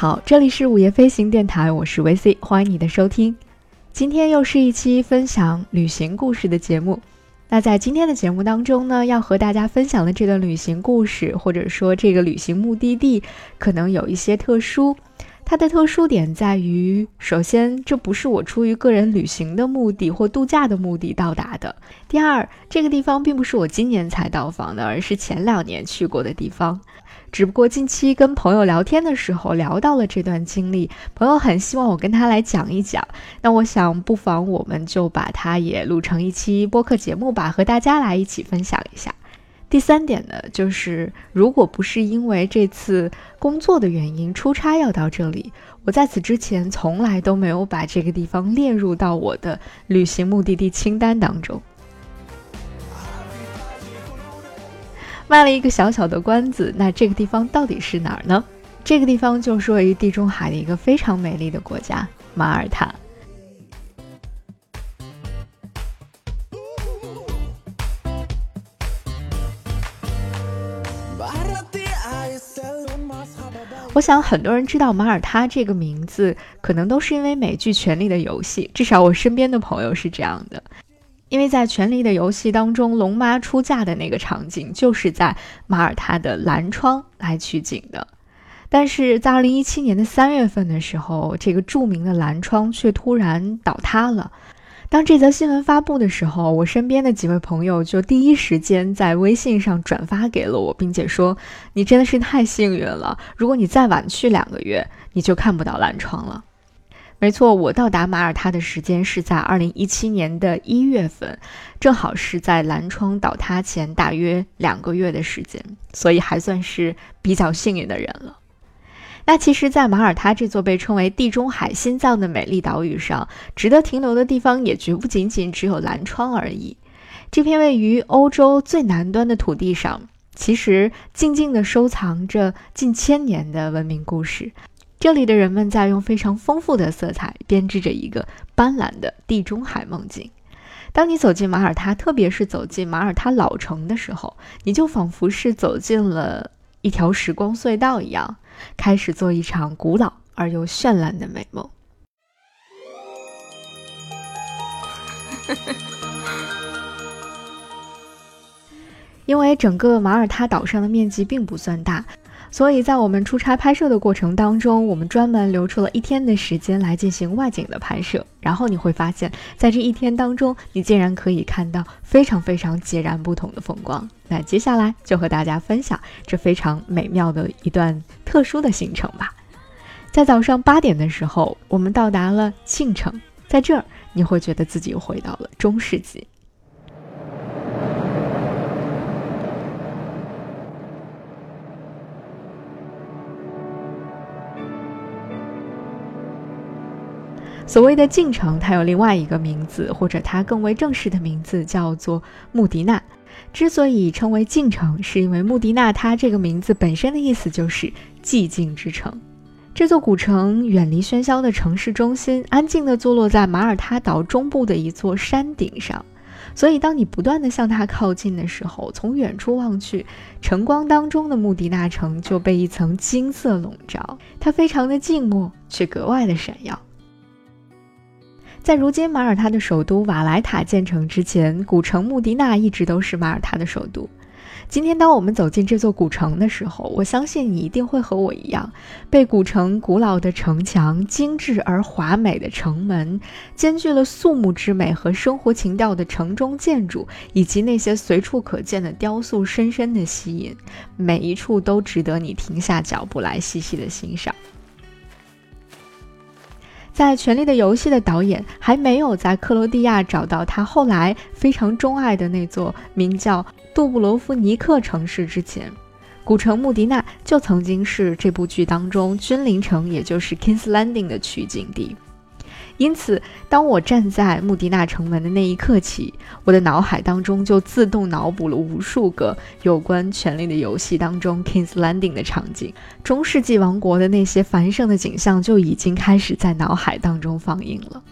好，这里是午夜飞行电台，我是维 C，欢迎你的收听。今天又是一期分享旅行故事的节目。那在今天的节目当中呢，要和大家分享的这段旅行故事，或者说这个旅行目的地，可能有一些特殊。它的特殊点在于，首先，这不是我出于个人旅行的目的或度假的目的到达的；第二，这个地方并不是我今年才到访的，而是前两年去过的地方。只不过近期跟朋友聊天的时候聊到了这段经历，朋友很希望我跟他来讲一讲。那我想，不妨我们就把它也录成一期播客节目吧，和大家来一起分享一下。第三点呢，就是如果不是因为这次工作的原因出差要到这里，我在此之前从来都没有把这个地方列入到我的旅行目的地清单当中。卖了一个小小的关子，那这个地方到底是哪儿呢？这个地方就是位于地中海的一个非常美丽的国家——马耳他。我想很多人知道马耳他这个名字，可能都是因为美剧《权力的游戏》，至少我身边的朋友是这样的。因为在《权力的游戏》当中，龙妈出嫁的那个场景就是在马耳他的蓝窗来取景的。但是在2017年的3月份的时候，这个著名的蓝窗却突然倒塌了。当这则新闻发布的时候，我身边的几位朋友就第一时间在微信上转发给了我，并且说：“你真的是太幸运了，如果你再晚去两个月，你就看不到蓝窗了。”没错，我到达马耳他的时间是在二零一七年的一月份，正好是在蓝窗倒塌前大约两个月的时间，所以还算是比较幸运的人了。那其实，在马耳他这座被称为地中海心脏的美丽岛屿上，值得停留的地方也绝不仅仅只有蓝窗而已。这片位于欧洲最南端的土地上，其实静静地收藏着近千年的文明故事。这里的人们在用非常丰富的色彩编织着一个斑斓的地中海梦境。当你走进马耳他，特别是走进马耳他老城的时候，你就仿佛是走进了一条时光隧道一样。开始做一场古老而又绚烂的美梦。因为整个马耳他岛上的面积并不算大，所以在我们出差拍摄的过程当中，我们专门留出了一天的时间来进行外景的拍摄。然后你会发现，在这一天当中，你竟然可以看到非常非常截然不同的风光。那接下来就和大家分享这非常美妙的一段特殊的行程吧。在早上八点的时候，我们到达了庆城，在这儿你会觉得自己回到了中世纪。所谓的进城，它有另外一个名字，或者它更为正式的名字叫做穆迪纳。之所以称为进城，是因为穆迪纳它这个名字本身的意思就是寂静之城。这座古城远离喧嚣的城市中心，安静地坐落在马耳他岛中部的一座山顶上。所以，当你不断地向它靠近的时候，从远处望去，晨光当中的穆迪纳城就被一层金色笼罩。它非常的静默，却格外的闪耀。在如今马耳他的首都瓦莱塔建成之前，古城穆迪纳一直都是马耳他的首都。今天，当我们走进这座古城的时候，我相信你一定会和我一样，被古城古老的城墙、精致而华美的城门、兼具了肃穆之美和生活情调的城中建筑，以及那些随处可见的雕塑深深的吸引。每一处都值得你停下脚步来细细的欣赏。在《权力的游戏》的导演还没有在克罗地亚找到他后来非常钟爱的那座名叫杜布罗夫尼克城市之前，古城穆迪纳就曾经是这部剧当中君临城，也就是 King's Landing 的取景地。因此，当我站在穆迪纳城门的那一刻起，我的脑海当中就自动脑补了无数个有关《权力的游戏》当中 King's Landing 的场景，中世纪王国的那些繁盛的景象就已经开始在脑海当中放映了。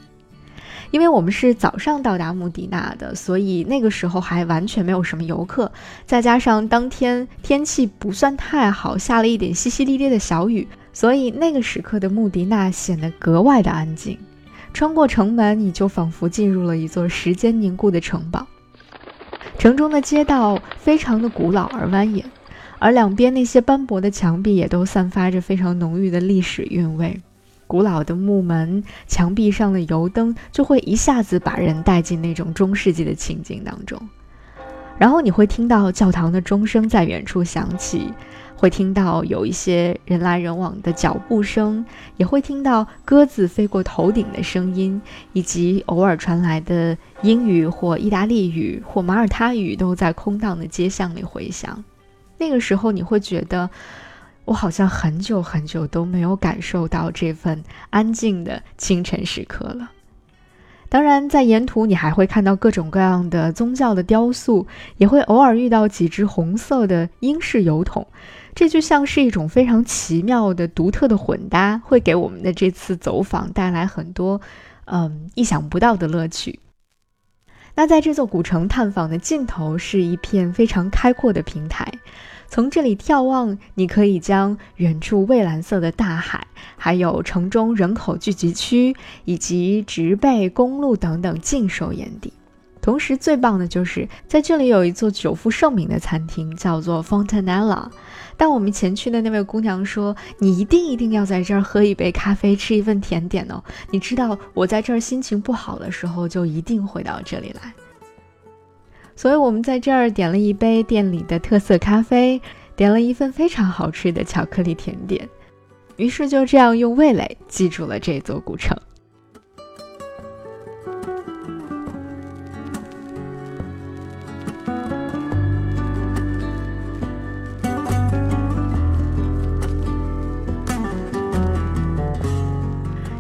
因为我们是早上到达穆迪纳的，所以那个时候还完全没有什么游客，再加上当天天气不算太好，下了一点淅淅沥沥的小雨。所以那个时刻的穆迪纳显得格外的安静。穿过城门，你就仿佛进入了一座时间凝固的城堡。城中的街道非常的古老而蜿蜒，而两边那些斑驳的墙壁也都散发着非常浓郁的历史韵味。古老的木门、墙壁上的油灯，就会一下子把人带进那种中世纪的情景当中。然后你会听到教堂的钟声在远处响起，会听到有一些人来人往的脚步声，也会听到鸽子飞过头顶的声音，以及偶尔传来的英语或意大利语或马耳他语都在空荡的街巷里回响。那个时候，你会觉得我好像很久很久都没有感受到这份安静的清晨时刻了。当然，在沿途你还会看到各种各样的宗教的雕塑，也会偶尔遇到几只红色的英式油桶，这就像是一种非常奇妙的、独特的混搭，会给我们的这次走访带来很多，嗯，意想不到的乐趣。那在这座古城探访的尽头，是一片非常开阔的平台。从这里眺望，你可以将远处蔚蓝色的大海，还有城中人口聚集区以及植被、公路等等尽收眼底。同时，最棒的就是在这里有一座久负盛名的餐厅，叫做 Fontanella。但我们前去的那位姑娘说：“你一定一定要在这儿喝一杯咖啡，吃一份甜点哦。”你知道，我在这儿心情不好的时候，就一定会到这里来。所以我们在这儿点了一杯店里的特色咖啡，点了一份非常好吃的巧克力甜点，于是就这样用味蕾记住了这座古城。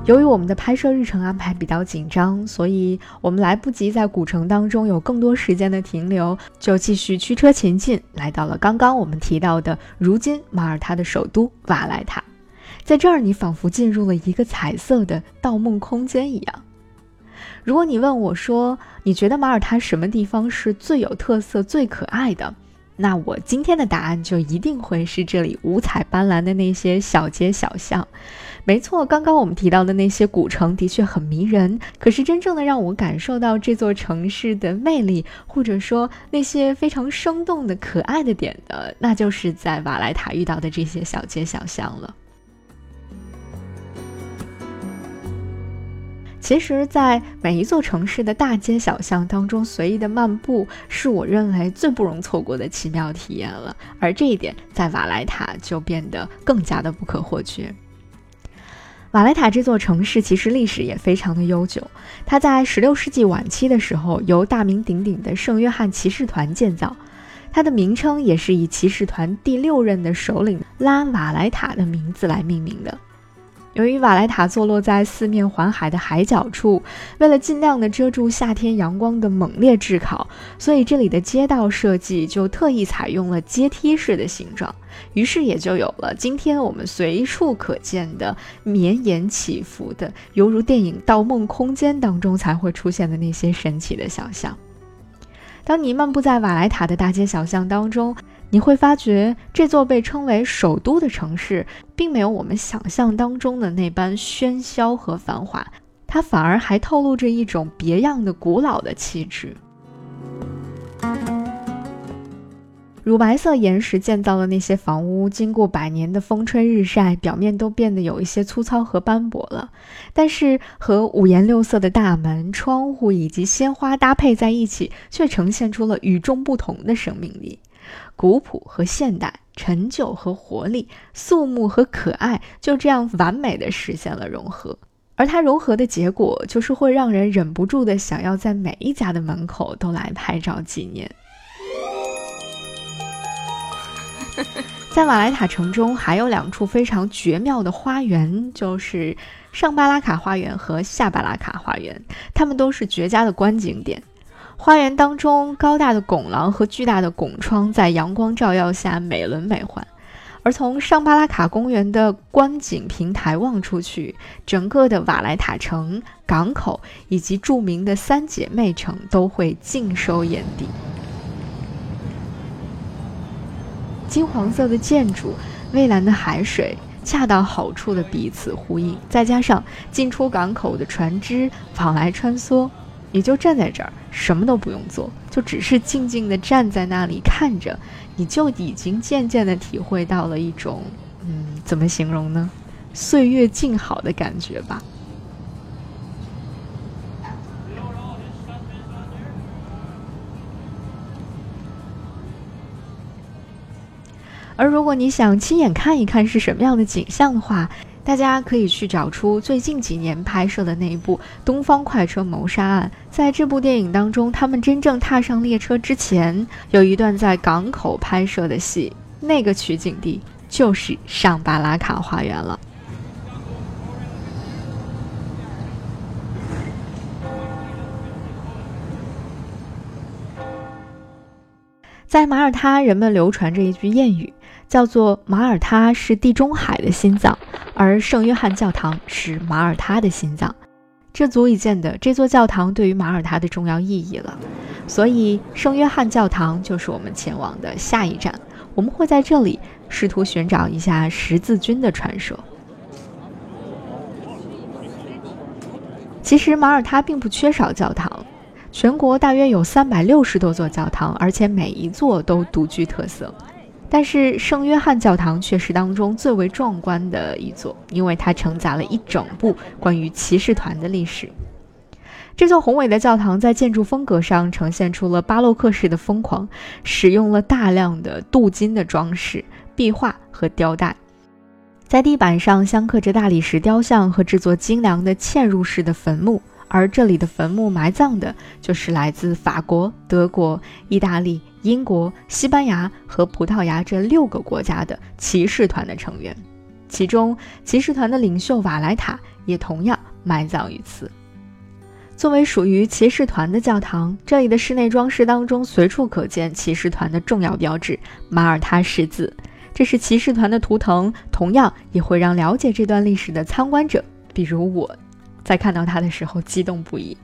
由于我们的拍摄日程安排比较紧张，所以我们来不及在古城当中有更多时间的停留，就继续驱车前进，来到了刚刚我们提到的如今马耳他的首都瓦莱塔。在这儿，你仿佛进入了一个彩色的盗梦空间一样。如果你问我说，你觉得马耳他什么地方是最有特色、最可爱的？那我今天的答案就一定会是这里五彩斑斓的那些小街小巷。没错，刚刚我们提到的那些古城的确很迷人，可是真正的让我感受到这座城市的魅力，或者说那些非常生动的可爱的点的，那就是在瓦莱塔遇到的这些小街小巷了。其实，在每一座城市的大街小巷当中随意的漫步，是我认为最不容错过的奇妙体验了。而这一点，在瓦莱塔就变得更加的不可或缺。瓦莱塔这座城市其实历史也非常的悠久，它在16世纪晚期的时候由大名鼎鼎的圣约翰骑士团建造，它的名称也是以骑士团第六任的首领拉瓦莱塔的名字来命名的。由于瓦莱塔坐落在四面环海的海角处，为了尽量的遮住夏天阳光的猛烈炙烤，所以这里的街道设计就特意采用了阶梯式的形状，于是也就有了今天我们随处可见的绵延起伏的，犹如电影《盗梦空间》当中才会出现的那些神奇的小巷。当你漫步在瓦莱塔的大街小巷当中。你会发觉，这座被称为首都的城市，并没有我们想象当中的那般喧嚣和繁华，它反而还透露着一种别样的古老的气质。乳白色岩石建造的那些房屋，经过百年的风吹日晒，表面都变得有一些粗糙和斑驳了。但是和五颜六色的大门、窗户以及鲜花搭配在一起，却呈现出了与众不同的生命力。古朴和现代，陈旧和活力，肃穆和可爱，就这样完美的实现了融合。而它融合的结果，就是会让人忍不住的想要在每一家的门口都来拍照纪念。在瓦莱塔城中，还有两处非常绝妙的花园，就是上巴拉卡花园和下巴拉卡花园，它们都是绝佳的观景点。花园当中，高大的拱廊和巨大的拱窗在阳光照耀下美轮美奂。而从上巴拉卡公园的观景平台望出去，整个的瓦莱塔城、港口以及著名的三姐妹城都会尽收眼底。金黄色的建筑，蔚蓝的海水。恰到好处的彼此呼应，再加上进出港口的船只往来穿梭，你就站在这儿，什么都不用做，就只是静静的站在那里看着，你就已经渐渐的体会到了一种，嗯，怎么形容呢？岁月静好的感觉吧。而如果你想亲眼看一看是什么样的景象的话，大家可以去找出最近几年拍摄的那一部《东方快车谋杀案》。在这部电影当中，他们真正踏上列车之前，有一段在港口拍摄的戏，那个取景地就是上巴拉卡花园了。在马耳他，人们流传着一句谚语。叫做马耳他是地中海的心脏，而圣约翰教堂是马耳他的心脏，这足以见得这座教堂对于马耳他的重要意义了。所以，圣约翰教堂就是我们前往的下一站。我们会在这里试图寻找一下十字军的传说。其实，马耳他并不缺少教堂，全国大约有三百六十多座教堂，而且每一座都独具特色。但是圣约翰教堂却是当中最为壮观的一座，因为它承载了一整部关于骑士团的历史。这座宏伟的教堂在建筑风格上呈现出了巴洛克式的疯狂，使用了大量的镀金的装饰、壁画和雕带，在地板上镶刻着大理石雕像和制作精良的嵌入式的坟墓。而这里的坟墓埋葬的就是来自法国、德国、意大利、英国、西班牙和葡萄牙这六个国家的骑士团的成员，其中骑士团的领袖瓦莱塔也同样埋葬于此。作为属于骑士团的教堂，这里的室内装饰当中随处可见骑士团的重要标志——马耳他十字，这是骑士团的图腾，同样也会让了解这段历史的参观者，比如我。在看到它的时候，激动不已。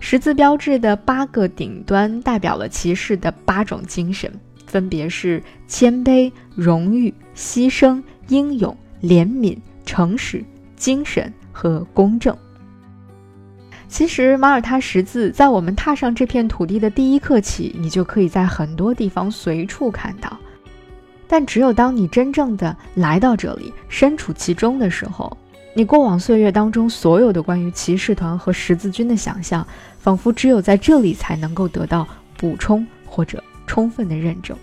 十字标志的八个顶端代表了骑士的八种精神，分别是谦卑、荣誉、牺牲、英勇、怜悯、诚实、精神和公正。其实，马耳他十字在我们踏上这片土地的第一刻起，你就可以在很多地方随处看到。但只有当你真正的来到这里，身处其中的时候，你过往岁月当中所有的关于骑士团和十字军的想象，仿佛只有在这里才能够得到补充或者充分的认证。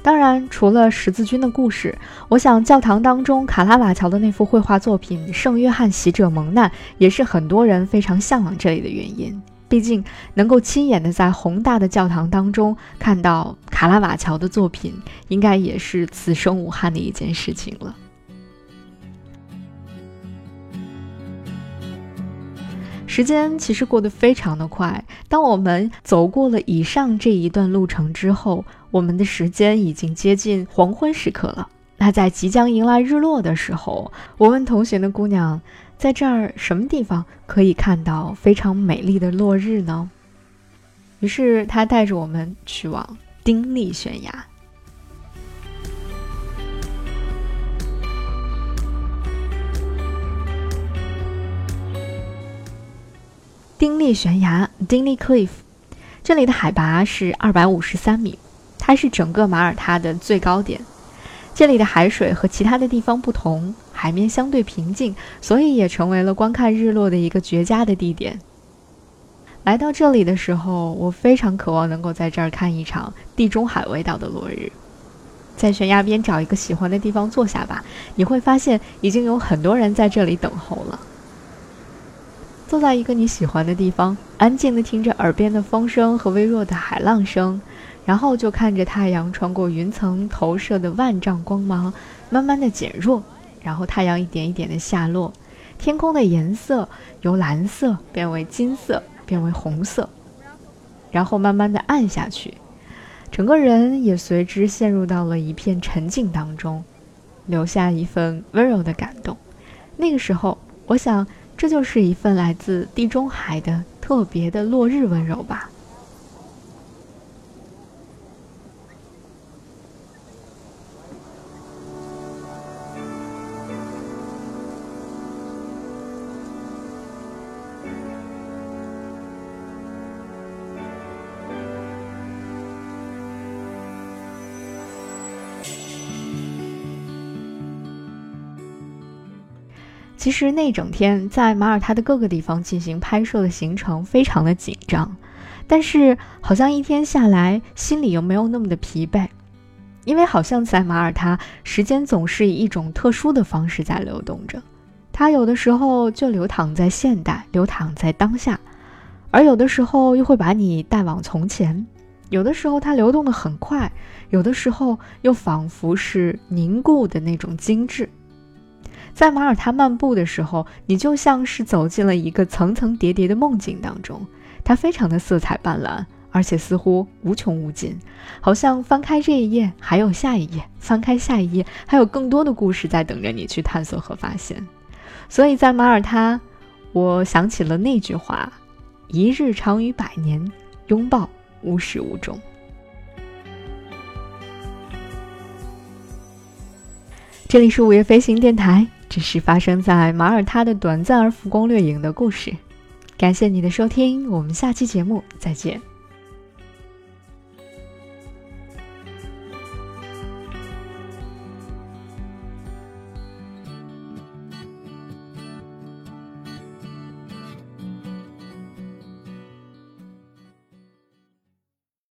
当然，除了十字军的故事，我想教堂当中卡拉瓦乔的那幅绘画作品《圣约翰喜者蒙难》也是很多人非常向往这里的原因。毕竟，能够亲眼的在宏大的教堂当中看到卡拉瓦乔的作品，应该也是此生无憾的一件事情了。时间其实过得非常的快。当我们走过了以上这一段路程之后，我们的时间已经接近黄昏时刻了。那在即将迎来日落的时候，我问同行的姑娘，在这儿什么地方可以看到非常美丽的落日呢？于是她带着我们去往丁力悬崖。丁力悬崖 （Dingley Cliff），这里的海拔是二百五十三米，它是整个马耳他的最高点。这里的海水和其他的地方不同，海面相对平静，所以也成为了观看日落的一个绝佳的地点。来到这里的时候，我非常渴望能够在这儿看一场地中海味道的落日。在悬崖边找一个喜欢的地方坐下吧，你会发现已经有很多人在这里等候了。坐在一个你喜欢的地方，安静地听着耳边的风声和微弱的海浪声，然后就看着太阳穿过云层投射的万丈光芒，慢慢的减弱，然后太阳一点一点的下落，天空的颜色由蓝色变为金色，变为红色，然后慢慢的暗下去，整个人也随之陷入到了一片沉静当中，留下一份温柔的感动。那个时候，我想。这就是一份来自地中海的特别的落日温柔吧。其实那整天在马耳他的各个地方进行拍摄的行程非常的紧张，但是好像一天下来心里又没有那么的疲惫，因为好像在马耳他时间总是以一种特殊的方式在流动着，它有的时候就流淌在现代，流淌在当下，而有的时候又会把你带往从前，有的时候它流动的很快，有的时候又仿佛是凝固的那种精致。在马耳他漫步的时候，你就像是走进了一个层层叠叠的梦境当中。它非常的色彩斑斓，而且似乎无穷无尽，好像翻开这一页还有下一页，翻开下一页还有更多的故事在等着你去探索和发现。所以在马耳他，我想起了那句话：“一日长于百年，拥抱无始无终。”这里是午夜飞行电台。这是发生在马耳他的短暂而浮光掠影的故事。感谢你的收听，我们下期节目再见。